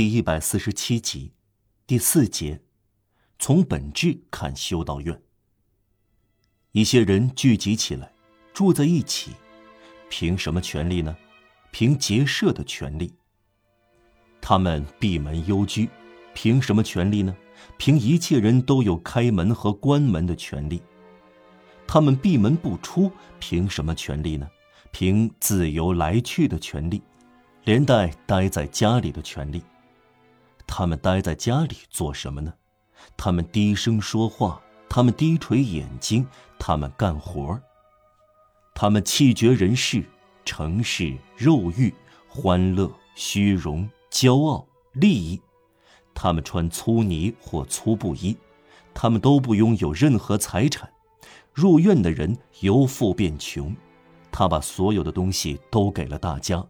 第一百四十七集，第四节，从本质看修道院。一些人聚集起来，住在一起，凭什么权利呢？凭结社的权利。他们闭门幽居，凭什么权利呢？凭一切人都有开门和关门的权利。他们闭门不出，凭什么权利呢？凭自由来去的权利，连带待在家里的权利。他们待在家里做什么呢？他们低声说话，他们低垂眼睛，他们干活他们气绝人世，城市、肉欲、欢乐、虚荣、骄傲、利益。他们穿粗呢或粗布衣，他们都不拥有任何财产。入院的人由富变穷，他把所有的东西都给了大家。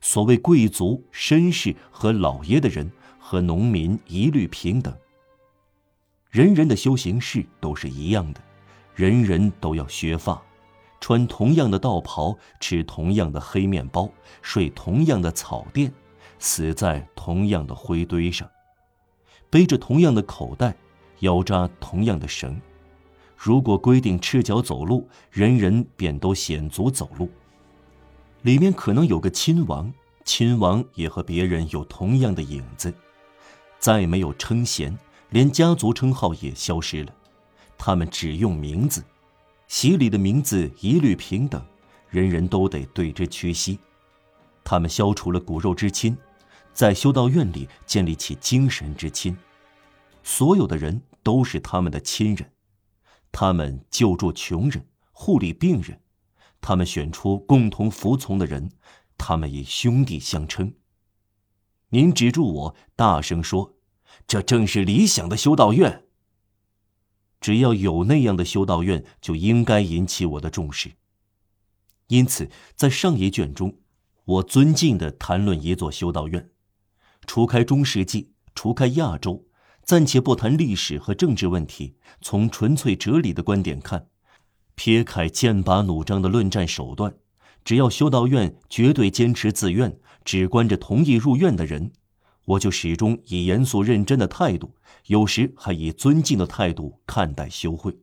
所谓贵族、绅士和老爷的人和农民一律平等。人人的修行事都是一样的，人人都要削发，穿同样的道袍，吃同样的黑面包，睡同样的草垫，死在同样的灰堆上。背着同样的口袋，腰扎同样的绳。如果规定赤脚走路，人人便都显足走路。里面可能有个亲王，亲王也和别人有同样的影子。再没有称衔，连家族称号也消失了。他们只用名字，洗礼的名字一律平等，人人都得对之屈膝。他们消除了骨肉之亲。在修道院里建立起精神之亲，所有的人都是他们的亲人，他们救助穷人，护理病人，他们选出共同服从的人，他们以兄弟相称。您指住我，大声说：“这正是理想的修道院。”只要有那样的修道院，就应该引起我的重视。因此，在上一卷中，我尊敬地谈论一座修道院。除开中世纪，除开亚洲，暂且不谈历史和政治问题。从纯粹哲理的观点看，撇开剑拔弩张的论战手段，只要修道院绝对坚持自愿，只关着同意入院的人，我就始终以严肃认真的态度，有时还以尊敬的态度看待修会。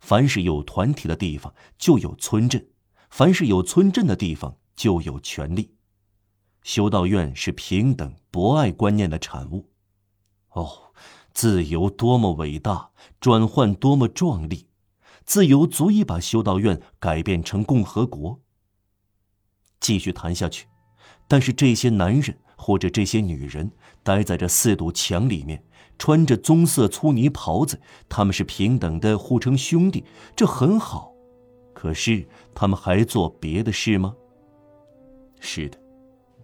凡是有团体的地方，就有村镇；凡是有村镇的地方，就有权利。修道院是平等博爱观念的产物，哦，自由多么伟大，转换多么壮丽，自由足以把修道院改变成共和国。继续谈下去，但是这些男人或者这些女人待在这四堵墙里面，穿着棕色粗呢袍子，他们是平等的，互称兄弟，这很好。可是他们还做别的事吗？是的。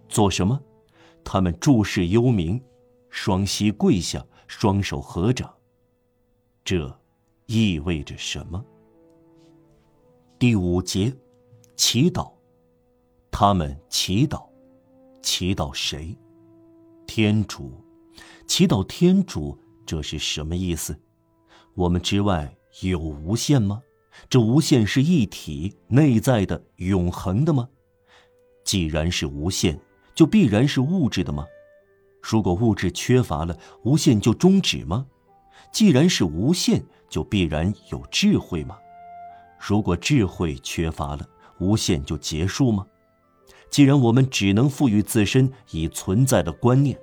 做什么？他们注视幽冥，双膝跪下，双手合掌。这意味着什么？第五节，祈祷。他们祈祷，祈祷谁？天主。祈祷天主，这是什么意思？我们之外有无限吗？这无限是一体、内在的、永恒的吗？既然是无限。就必然是物质的吗？如果物质缺乏了，无限就终止吗？既然是无限，就必然有智慧吗？如果智慧缺乏了，无限就结束吗？既然我们只能赋予自身已存在的观念，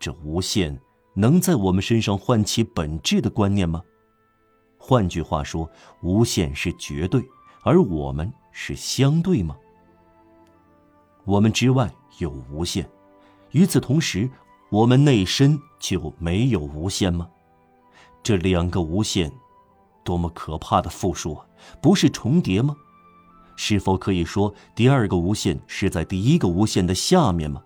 这无限能在我们身上唤起本质的观念吗？换句话说，无限是绝对，而我们是相对吗？我们之外。有无限，与此同时，我们内身就没有无限吗？这两个无限，多么可怕的复数啊！不是重叠吗？是否可以说第二个无限是在第一个无限的下面吗？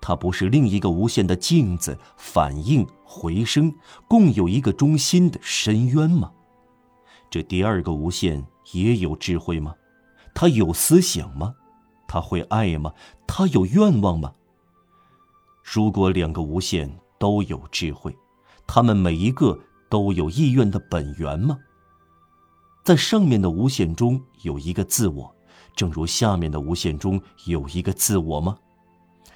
它不是另一个无限的镜子，反应回声，共有一个中心的深渊吗？这第二个无限也有智慧吗？它有思想吗？他会爱吗？他有愿望吗？如果两个无限都有智慧，他们每一个都有意愿的本源吗？在上面的无限中有一个自我，正如下面的无限中有一个自我吗？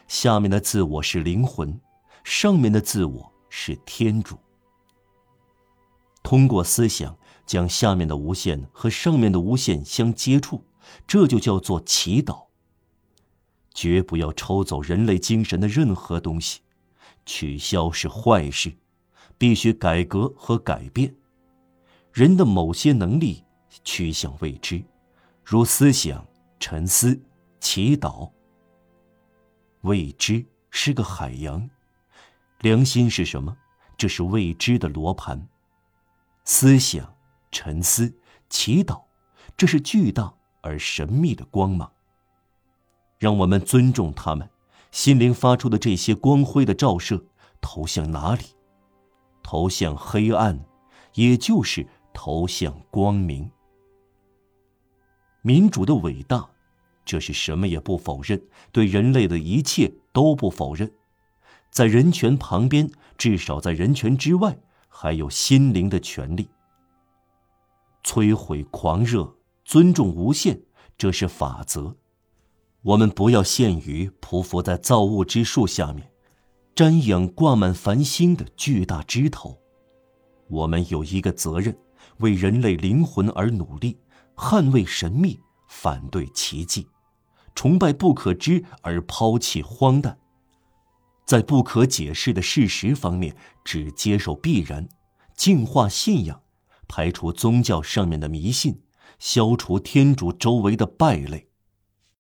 下面的自我是灵魂，上面的自我是天主。通过思想将下面的无限和上面的无限相接触，这就叫做祈祷。绝不要抽走人类精神的任何东西，取消是坏事，必须改革和改变。人的某些能力趋向未知，如思想、沉思、祈祷。未知是个海洋，良心是什么？这是未知的罗盘。思想、沉思、祈祷，这是巨大而神秘的光芒。让我们尊重他们，心灵发出的这些光辉的照射投向哪里？投向黑暗，也就是投向光明。民主的伟大，这是什么也不否认，对人类的一切都不否认。在人权旁边，至少在人权之外，还有心灵的权利。摧毁狂热，尊重无限，这是法则。我们不要陷于匍匐在造物之树下面，瞻仰挂满繁星的巨大枝头。我们有一个责任，为人类灵魂而努力，捍卫神秘，反对奇迹，崇拜不可知而抛弃荒诞。在不可解释的事实方面，只接受必然，净化信仰，排除宗教上面的迷信，消除天主周围的败类。